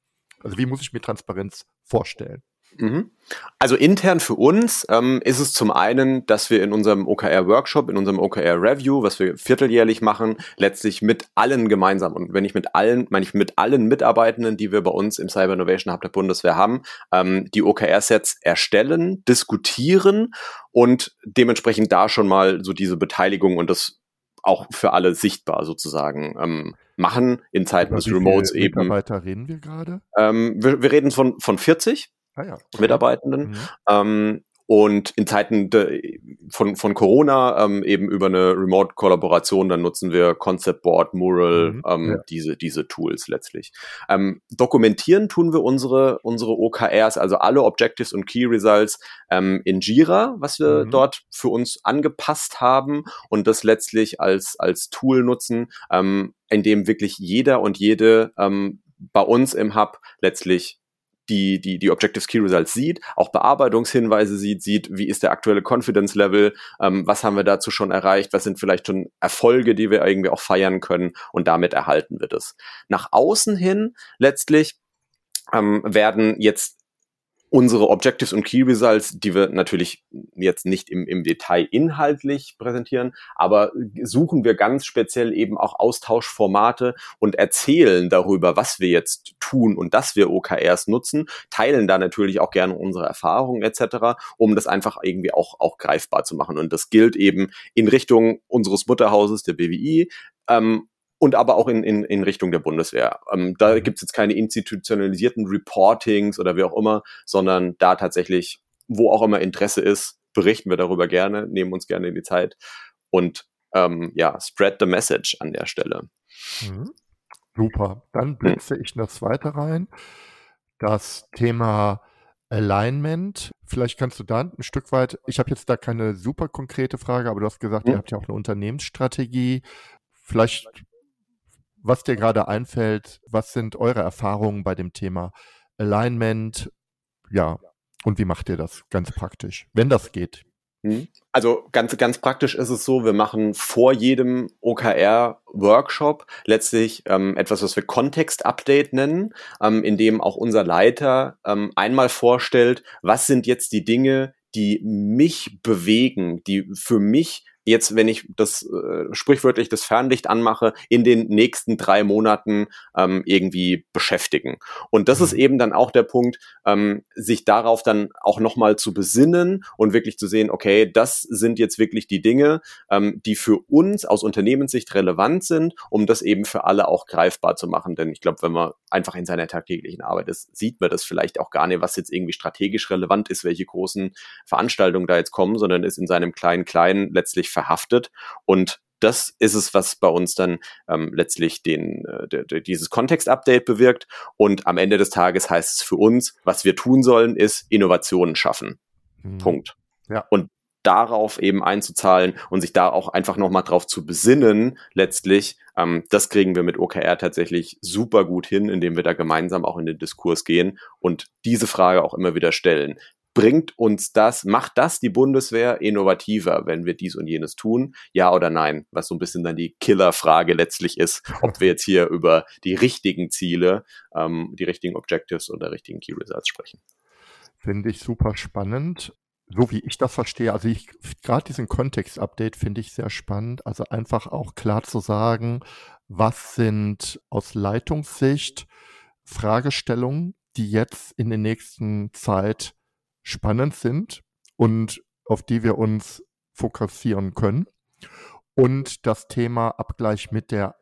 Also wie muss ich mir Transparenz vorstellen? Mhm. Also intern für uns ähm, ist es zum einen, dass wir in unserem OKR-Workshop, in unserem OKR-Review, was wir vierteljährlich machen, letztlich mit allen gemeinsam, und wenn ich mit allen, meine ich mit allen Mitarbeitenden, die wir bei uns im Cyber Innovation Hub der Bundeswehr haben, ähm, die OKR-Sets erstellen, diskutieren und dementsprechend da schon mal so diese Beteiligung und das auch für alle sichtbar sozusagen ähm, machen in Zeiten des Remotes eben. Mitarbeiter reden wir gerade? Ähm, wir, wir reden von, von 40 ah ja, okay. Mitarbeitenden. Mhm. Ähm, und in Zeiten de, von, von Corona ähm, eben über eine Remote-Kollaboration, dann nutzen wir Concept Board, Mural, mhm, ähm, ja. diese, diese Tools letztlich. Ähm, dokumentieren tun wir unsere, unsere OKRs, also alle Objectives und Key Results ähm, in Jira, was wir mhm. dort für uns angepasst haben und das letztlich als, als Tool nutzen, ähm, in dem wirklich jeder und jede ähm, bei uns im Hub letztlich die, die, die Objectives Key Results sieht, auch Bearbeitungshinweise sieht, sieht, wie ist der aktuelle Confidence Level, ähm, was haben wir dazu schon erreicht, was sind vielleicht schon Erfolge, die wir irgendwie auch feiern können und damit erhalten wird es. Nach außen hin letztlich ähm, werden jetzt unsere Objectives und Key Results, die wir natürlich jetzt nicht im, im Detail inhaltlich präsentieren, aber suchen wir ganz speziell eben auch Austauschformate und erzählen darüber, was wir jetzt tun und dass wir OKRs nutzen, teilen da natürlich auch gerne unsere Erfahrungen etc., um das einfach irgendwie auch, auch greifbar zu machen. Und das gilt eben in Richtung unseres Mutterhauses, der BWI, ähm, und aber auch in, in, in Richtung der Bundeswehr. Ähm, da mhm. gibt's jetzt keine institutionalisierten Reportings oder wie auch immer, sondern da tatsächlich, wo auch immer Interesse ist, berichten wir darüber gerne, nehmen uns gerne in die Zeit und ähm, ja, spread the message an der Stelle. Mhm. Super. Dann blitze mhm. ich noch zweite rein. Das Thema Alignment. Vielleicht kannst du da ein Stück weit, ich habe jetzt da keine super konkrete Frage, aber du hast gesagt, mhm. ihr habt ja auch eine Unternehmensstrategie. Vielleicht was dir gerade einfällt. Was sind eure Erfahrungen bei dem Thema Alignment? Ja, und wie macht ihr das ganz praktisch, wenn das geht? Hm? Also ganz, ganz praktisch ist es so, wir machen vor jedem OKR-Workshop letztlich ähm, etwas, was wir Kontext-Update nennen, ähm, in dem auch unser Leiter ähm, einmal vorstellt, was sind jetzt die Dinge, die mich bewegen, die für mich jetzt, wenn ich das äh, sprichwörtlich das Fernlicht anmache, in den nächsten drei Monaten ähm, irgendwie beschäftigen. Und das ist mhm. eben dann auch der Punkt, ähm, sich darauf dann auch nochmal zu besinnen und wirklich zu sehen, okay, das sind jetzt wirklich die Dinge, ähm, die für uns aus Unternehmenssicht relevant sind, um das eben für alle auch greifbar zu machen. Denn ich glaube, wenn man einfach in seiner tagtäglichen Arbeit ist, sieht man das vielleicht auch gar nicht, was jetzt irgendwie strategisch relevant ist, welche großen Veranstaltungen da jetzt kommen, sondern ist in seinem kleinen Kleinen letztlich verhaftet und das ist es, was bei uns dann ähm, letztlich den, äh, dieses Kontext-Update bewirkt. Und am Ende des Tages heißt es für uns, was wir tun sollen, ist Innovationen schaffen. Mhm. Punkt. Ja. Und darauf eben einzuzahlen und sich da auch einfach nochmal drauf zu besinnen, letztlich, ähm, das kriegen wir mit OKR tatsächlich super gut hin, indem wir da gemeinsam auch in den Diskurs gehen und diese Frage auch immer wieder stellen bringt uns das, macht das die Bundeswehr innovativer, wenn wir dies und jenes tun? Ja oder nein? Was so ein bisschen dann die Killerfrage letztlich ist, ob wir jetzt hier über die richtigen Ziele, ähm, die richtigen Objectives oder richtigen Key Results sprechen. Finde ich super spannend. So wie ich das verstehe, also ich gerade diesen Kontext-Update finde ich sehr spannend. Also einfach auch klar zu sagen, was sind aus Leitungssicht Fragestellungen, die jetzt in der nächsten Zeit spannend sind und auf die wir uns fokussieren können. Und das Thema Abgleich mit der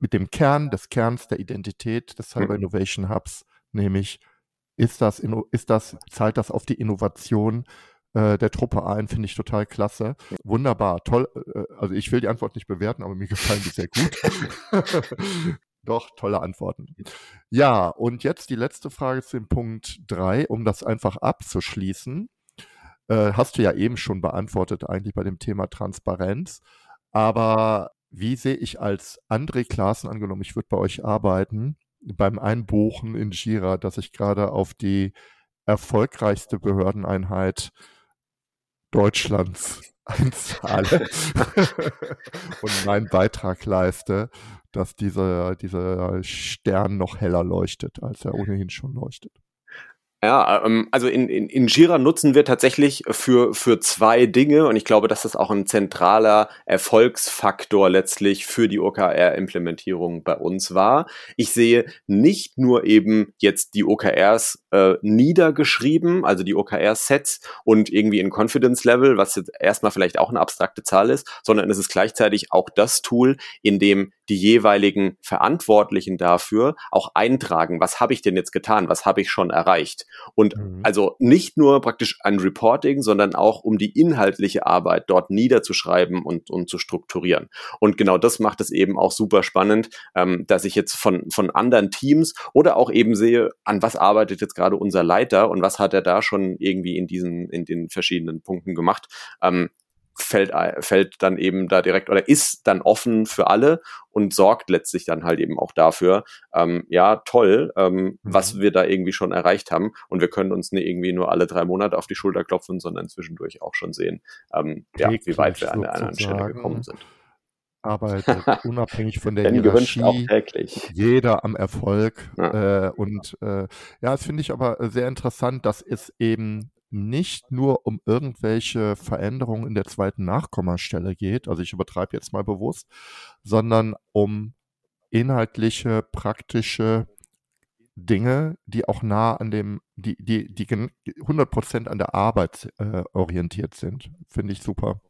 mit dem Kern des Kerns der Identität des Cyber mhm. Innovation Hubs, nämlich ist das, ist das, zahlt das auf die Innovation äh, der Truppe ein, finde ich total klasse. Wunderbar, toll. Äh, also ich will die Antwort nicht bewerten, aber mir gefallen die sehr gut. Doch, tolle Antworten. Ja, und jetzt die letzte Frage zu dem Punkt 3, um das einfach abzuschließen. Äh, hast du ja eben schon beantwortet, eigentlich bei dem Thema Transparenz. Aber wie sehe ich als André Klaassen angenommen, ich würde bei euch arbeiten, beim Einbuchen in Jira, dass ich gerade auf die erfolgreichste Behördeneinheit Deutschlands einzahle und meinen Beitrag leiste, dass dieser, dieser Stern noch heller leuchtet, als er ohnehin schon leuchtet. Ja, ähm, also in, in, in Jira nutzen wir tatsächlich für, für zwei Dinge und ich glaube, dass das auch ein zentraler Erfolgsfaktor letztlich für die OKR-Implementierung bei uns war. Ich sehe nicht nur eben jetzt die OKRs äh, niedergeschrieben, also die OKR-Sets und irgendwie in Confidence Level, was jetzt erstmal vielleicht auch eine abstrakte Zahl ist, sondern es ist gleichzeitig auch das Tool, in dem die jeweiligen Verantwortlichen dafür auch eintragen, was habe ich denn jetzt getan, was habe ich schon erreicht. Und mhm. also nicht nur praktisch ein Reporting, sondern auch um die inhaltliche Arbeit dort niederzuschreiben und, und zu strukturieren. Und genau das macht es eben auch super spannend, ähm, dass ich jetzt von, von anderen Teams oder auch eben sehe, an was arbeitet jetzt gerade unser Leiter und was hat er da schon irgendwie in diesen, in den verschiedenen Punkten gemacht. Ähm, fällt, fällt dann eben da direkt oder ist dann offen für alle und sorgt letztlich dann halt eben auch dafür, ähm, ja, toll, ähm, mhm. was wir da irgendwie schon erreicht haben. Und wir können uns nicht irgendwie nur alle drei Monate auf die Schulter klopfen, sondern zwischendurch auch schon sehen, ähm, ja, wie weit wir an der anderen Stelle gekommen sind arbeitet unabhängig von der Hierarchie, jeder am Erfolg. Ja. Äh, und äh, ja, das finde ich aber sehr interessant, dass es eben nicht nur um irgendwelche Veränderungen in der zweiten Nachkommastelle geht, also ich übertreibe jetzt mal bewusst, sondern um inhaltliche, praktische Dinge, die auch nah an dem, die, die, die 100% an der Arbeit äh, orientiert sind. Finde ich super.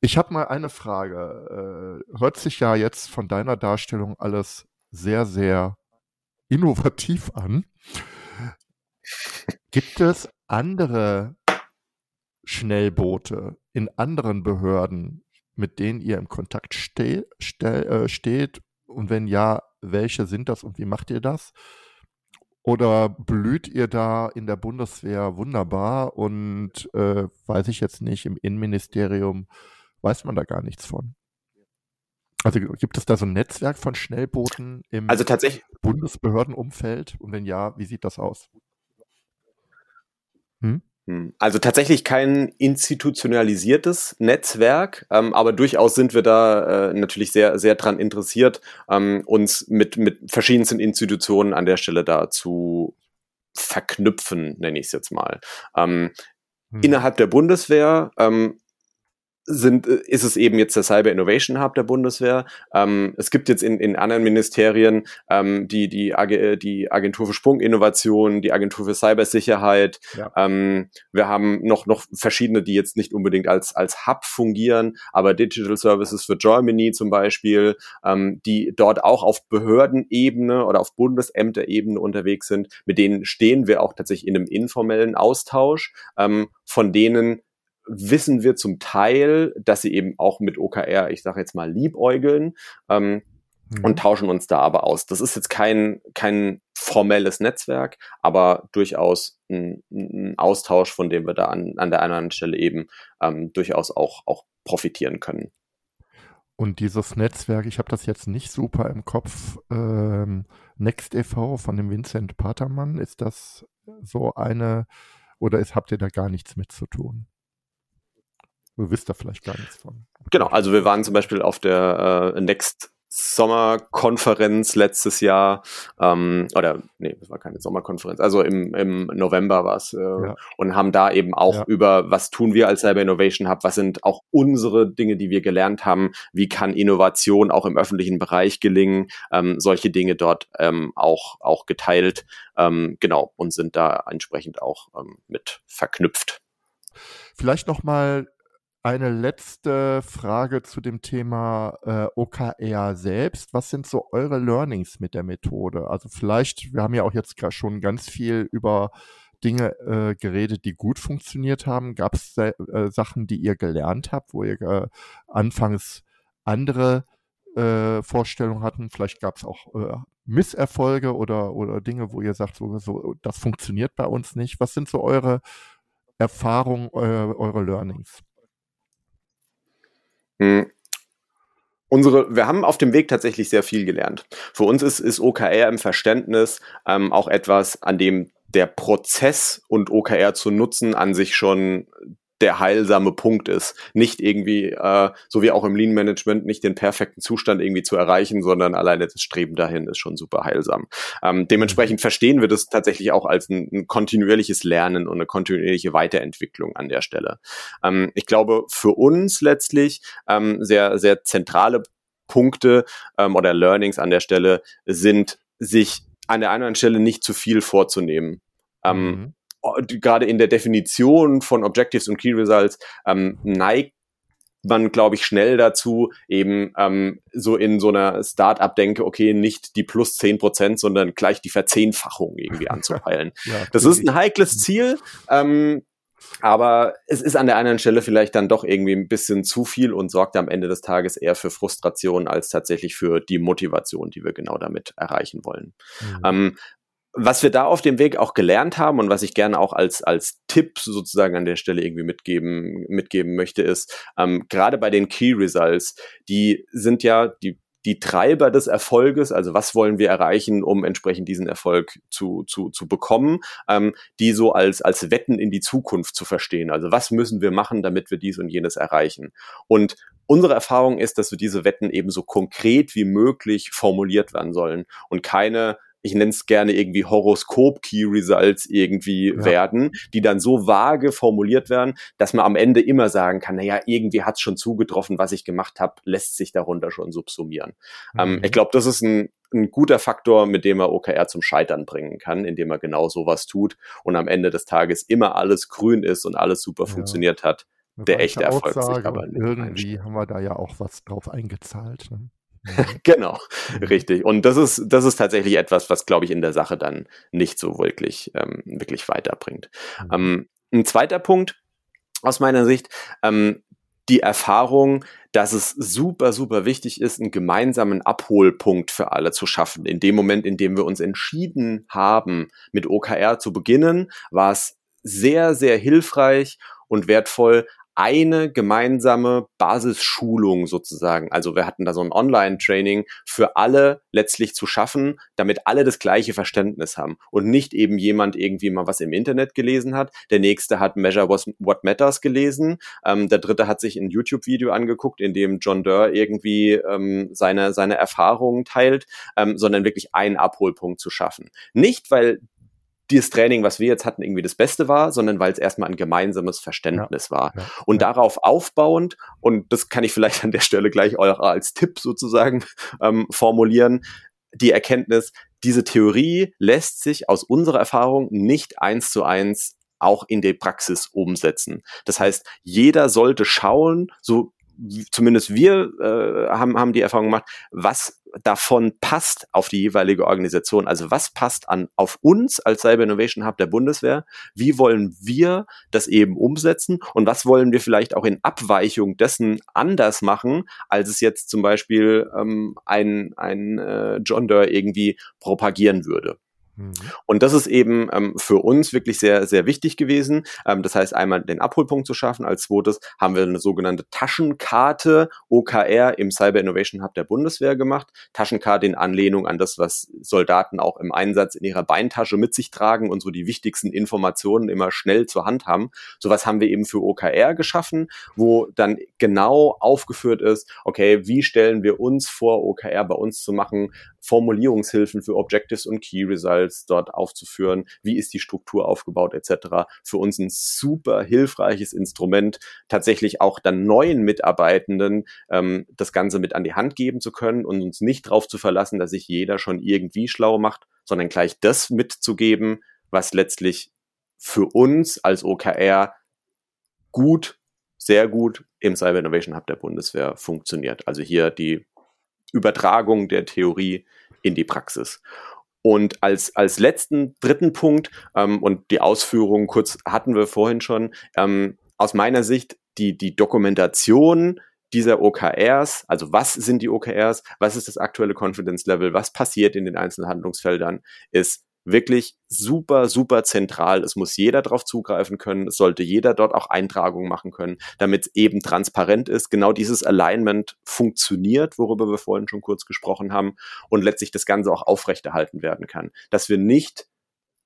Ich habe mal eine Frage. Äh, hört sich ja jetzt von deiner Darstellung alles sehr, sehr innovativ an. Gibt es andere Schnellboote in anderen Behörden, mit denen ihr im Kontakt ste ste äh, steht? Und wenn ja, welche sind das und wie macht ihr das? Oder blüht ihr da in der Bundeswehr wunderbar und äh, weiß ich jetzt nicht, im Innenministerium weiß man da gar nichts von? Also gibt es da so ein Netzwerk von Schnellbooten im also Bundesbehördenumfeld? Und wenn ja, wie sieht das aus? Hm? Also tatsächlich kein institutionalisiertes Netzwerk, ähm, aber durchaus sind wir da äh, natürlich sehr, sehr dran interessiert, ähm, uns mit, mit verschiedensten Institutionen an der Stelle da zu verknüpfen, nenne ich es jetzt mal. Ähm, hm. Innerhalb der Bundeswehr ähm, sind, äh, ist es eben jetzt der Cyber Innovation Hub der Bundeswehr. Ähm, es gibt jetzt in, in anderen Ministerien ähm, die, die, Ag die Agentur für Sprunginnovation, die Agentur für Cybersicherheit. Ja. Ähm, wir haben noch, noch verschiedene, die jetzt nicht unbedingt als, als Hub fungieren, aber Digital Services für Germany zum Beispiel, ähm, die dort auch auf Behördenebene oder auf Bundesämterebene unterwegs sind. Mit denen stehen wir auch tatsächlich in einem informellen Austausch, ähm, von denen wissen wir zum Teil, dass sie eben auch mit OKR, ich sage jetzt mal, liebäugeln ähm, mhm. und tauschen uns da aber aus. Das ist jetzt kein, kein formelles Netzwerk, aber durchaus ein, ein Austausch, von dem wir da an, an der einen oder anderen Stelle eben ähm, durchaus auch, auch profitieren können. Und dieses Netzwerk, ich habe das jetzt nicht super im Kopf, ähm, Next e.V. von dem Vincent Patermann, ist das so eine, oder ist, habt ihr da gar nichts mit zu tun? Du wisst da vielleicht gar nichts von. Genau, also wir waren zum Beispiel auf der äh, Next Sommerkonferenz letztes Jahr, ähm, oder nee, das war keine Sommerkonferenz, also im, im November war es, äh, ja. und haben da eben auch ja. über, was tun wir als Cyber Innovation Hub, was sind auch unsere Dinge, die wir gelernt haben, wie kann Innovation auch im öffentlichen Bereich gelingen, ähm, solche Dinge dort ähm, auch, auch geteilt, ähm, genau, und sind da entsprechend auch ähm, mit verknüpft. Vielleicht nochmal eine letzte Frage zu dem Thema äh, OKR selbst. Was sind so eure Learnings mit der Methode? Also vielleicht, wir haben ja auch jetzt schon ganz viel über Dinge äh, geredet, die gut funktioniert haben. Gab es äh, Sachen, die ihr gelernt habt, wo ihr äh, anfangs andere äh, Vorstellungen hatten? Vielleicht gab es auch äh, Misserfolge oder, oder Dinge, wo ihr sagt, so, so, das funktioniert bei uns nicht. Was sind so eure Erfahrungen, eure, eure Learnings? Hm. Unsere, wir haben auf dem Weg tatsächlich sehr viel gelernt. Für uns ist, ist OKR im Verständnis ähm, auch etwas, an dem der Prozess und OKR zu nutzen an sich schon der heilsame Punkt ist. Nicht irgendwie, äh, so wie auch im Lean Management, nicht den perfekten Zustand irgendwie zu erreichen, sondern alleine das Streben dahin ist schon super heilsam. Ähm, dementsprechend verstehen wir das tatsächlich auch als ein, ein kontinuierliches Lernen und eine kontinuierliche Weiterentwicklung an der Stelle. Ähm, ich glaube, für uns letztlich ähm, sehr, sehr zentrale Punkte ähm, oder Learnings an der Stelle sind, sich an der einen oder anderen Stelle nicht zu viel vorzunehmen. Ähm, mhm gerade in der Definition von Objectives und Key Results ähm, neigt man, glaube ich, schnell dazu, eben ähm, so in so einer Start-up-Denke, okay, nicht die plus zehn Prozent, sondern gleich die Verzehnfachung irgendwie anzupeilen. ja, das ist ein heikles Ziel, ähm, aber es ist an der anderen Stelle vielleicht dann doch irgendwie ein bisschen zu viel und sorgt am Ende des Tages eher für Frustration als tatsächlich für die Motivation, die wir genau damit erreichen wollen. Mhm. Ähm, was wir da auf dem Weg auch gelernt haben und was ich gerne auch als, als Tipp sozusagen an der Stelle irgendwie mitgeben, mitgeben möchte, ist, ähm, gerade bei den Key Results, die sind ja, die die Treiber des Erfolges, also was wollen wir erreichen, um entsprechend diesen Erfolg zu, zu, zu bekommen, ähm, die so als, als Wetten in die Zukunft zu verstehen. Also was müssen wir machen, damit wir dies und jenes erreichen? Und unsere Erfahrung ist, dass wir diese Wetten eben so konkret wie möglich formuliert werden sollen und keine ich nenne es gerne irgendwie Horoskop-Key-Results irgendwie ja. werden, die dann so vage formuliert werden, dass man am Ende immer sagen kann, naja, irgendwie hat's schon zugetroffen, was ich gemacht habe, lässt sich darunter schon subsumieren. Ähm, mhm. Ähm, ich glaube, das ist ein, ein guter Faktor, mit dem er OKR zum Scheitern bringen kann, indem er genau sowas tut und am Ende des Tages immer alles grün ist und alles super ja. funktioniert hat. Der echte Erfolg sich aber irgendwie haben wir da ja auch was drauf eingezahlt. Ne? genau, richtig. Und das ist, das ist tatsächlich etwas, was, glaube ich, in der Sache dann nicht so wirklich, ähm, wirklich weiterbringt. Mhm. Ähm, ein zweiter Punkt aus meiner Sicht, ähm, die Erfahrung, dass es super, super wichtig ist, einen gemeinsamen Abholpunkt für alle zu schaffen. In dem Moment, in dem wir uns entschieden haben, mit OKR zu beginnen, war es sehr, sehr hilfreich und wertvoll, eine gemeinsame Basisschulung sozusagen. Also wir hatten da so ein Online-Training für alle letztlich zu schaffen, damit alle das gleiche Verständnis haben und nicht eben jemand irgendwie mal was im Internet gelesen hat. Der nächste hat Measure What Matters gelesen. Ähm, der dritte hat sich ein YouTube-Video angeguckt, in dem John Durr irgendwie ähm, seine, seine Erfahrungen teilt, ähm, sondern wirklich einen Abholpunkt zu schaffen. Nicht, weil das Training, was wir jetzt hatten, irgendwie das Beste war, sondern weil es erstmal ein gemeinsames Verständnis ja, war. Ja, und ja. darauf aufbauend, und das kann ich vielleicht an der Stelle gleich auch als Tipp sozusagen ähm, formulieren, die Erkenntnis, diese Theorie lässt sich aus unserer Erfahrung nicht eins zu eins auch in die Praxis umsetzen. Das heißt, jeder sollte schauen, so zumindest wir äh, haben, haben die Erfahrung gemacht, was davon passt auf die jeweilige Organisation. Also was passt an auf uns als Cyber Innovation Hub der Bundeswehr? Wie wollen wir das eben umsetzen? Und was wollen wir vielleicht auch in Abweichung dessen anders machen, als es jetzt zum Beispiel ähm, ein, ein äh, John Doe irgendwie propagieren würde? Mhm. Und das ist eben ähm, für uns wirklich sehr, sehr wichtig gewesen. Ähm, das heißt, einmal den Abholpunkt zu schaffen. Als zweites haben wir eine sogenannte Taschenkarte OKR im Cyber Innovation Hub der Bundeswehr gemacht. Taschenkarte in Anlehnung an das, was Soldaten auch im Einsatz in ihrer Beintasche mit sich tragen und so die wichtigsten Informationen immer schnell zur Hand haben. Sowas haben wir eben für OKR geschaffen, wo dann genau aufgeführt ist, okay, wie stellen wir uns vor, OKR bei uns zu machen? Formulierungshilfen für Objectives und Key Results dort aufzuführen, wie ist die Struktur aufgebaut etc. Für uns ein super hilfreiches Instrument, tatsächlich auch dann neuen Mitarbeitenden ähm, das Ganze mit an die Hand geben zu können und uns nicht darauf zu verlassen, dass sich jeder schon irgendwie schlau macht, sondern gleich das mitzugeben, was letztlich für uns als OKR gut, sehr gut im Cyber Innovation Hub der Bundeswehr funktioniert. Also hier die Übertragung der Theorie in die Praxis. Und als, als letzten, dritten Punkt, ähm, und die Ausführungen kurz hatten wir vorhin schon, ähm, aus meiner Sicht die, die Dokumentation dieser OKRs, also was sind die OKRs, was ist das aktuelle Confidence Level, was passiert in den einzelnen Handlungsfeldern, ist wirklich super, super zentral. Es muss jeder darauf zugreifen können. Es sollte jeder dort auch Eintragungen machen können, damit eben transparent ist. Genau dieses Alignment funktioniert, worüber wir vorhin schon kurz gesprochen haben und letztlich das Ganze auch aufrechterhalten werden kann. Dass wir nicht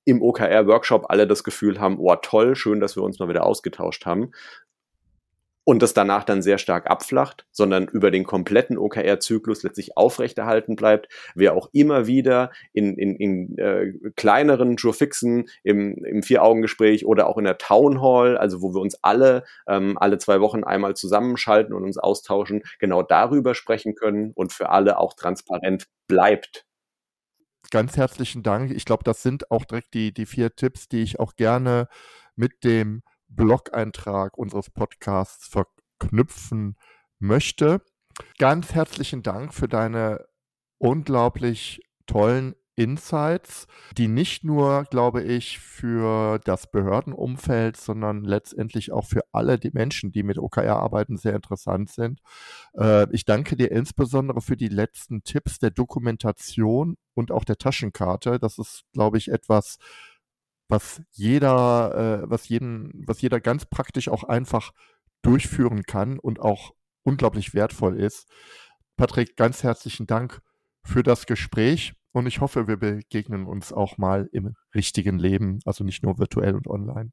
im OKR-Workshop alle das Gefühl haben, oh toll, schön, dass wir uns mal wieder ausgetauscht haben, und das danach dann sehr stark abflacht, sondern über den kompletten OKR-Zyklus letztlich aufrechterhalten bleibt. Wir auch immer wieder in, in, in äh, kleineren Jurfixen im, im Vier-Augen-Gespräch oder auch in der Town Hall, also wo wir uns alle ähm, alle zwei Wochen einmal zusammenschalten und uns austauschen, genau darüber sprechen können und für alle auch transparent bleibt. Ganz herzlichen Dank. Ich glaube, das sind auch direkt die, die vier Tipps, die ich auch gerne mit dem Blog-Eintrag unseres Podcasts verknüpfen möchte. Ganz herzlichen Dank für deine unglaublich tollen Insights, die nicht nur, glaube ich, für das Behördenumfeld, sondern letztendlich auch für alle die Menschen, die mit OKR arbeiten, sehr interessant sind. Äh, ich danke dir insbesondere für die letzten Tipps der Dokumentation und auch der Taschenkarte. Das ist, glaube ich, etwas, was jeder, äh, was jeden, was jeder ganz praktisch auch einfach durchführen kann und auch unglaublich wertvoll ist. Patrick, ganz herzlichen Dank für das Gespräch und ich hoffe, wir begegnen uns auch mal im richtigen Leben, also nicht nur virtuell und online.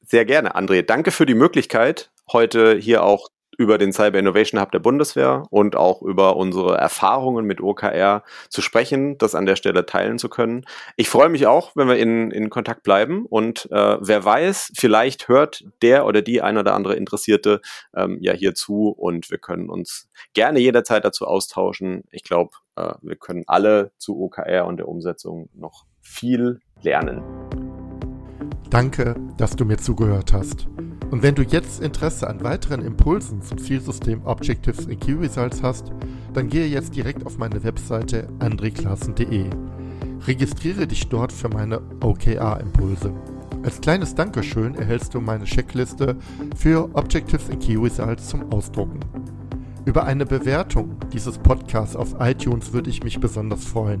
Sehr gerne, André. Danke für die Möglichkeit, heute hier auch über den Cyber Innovation Hub der Bundeswehr und auch über unsere Erfahrungen mit OKR zu sprechen, das an der Stelle teilen zu können. Ich freue mich auch, wenn wir in, in Kontakt bleiben und äh, wer weiß, vielleicht hört der oder die ein oder andere Interessierte ähm, ja hier zu und wir können uns gerne jederzeit dazu austauschen. Ich glaube, äh, wir können alle zu OKR und der Umsetzung noch viel lernen. Danke, dass du mir zugehört hast. Und wenn du jetzt Interesse an weiteren Impulsen zum Zielsystem Objectives in Key Results hast, dann gehe jetzt direkt auf meine Webseite andreklassen.de. Registriere dich dort für meine OKR-Impulse. Als kleines Dankeschön erhältst du meine Checkliste für Objectives in Key Results zum Ausdrucken. Über eine Bewertung dieses Podcasts auf iTunes würde ich mich besonders freuen.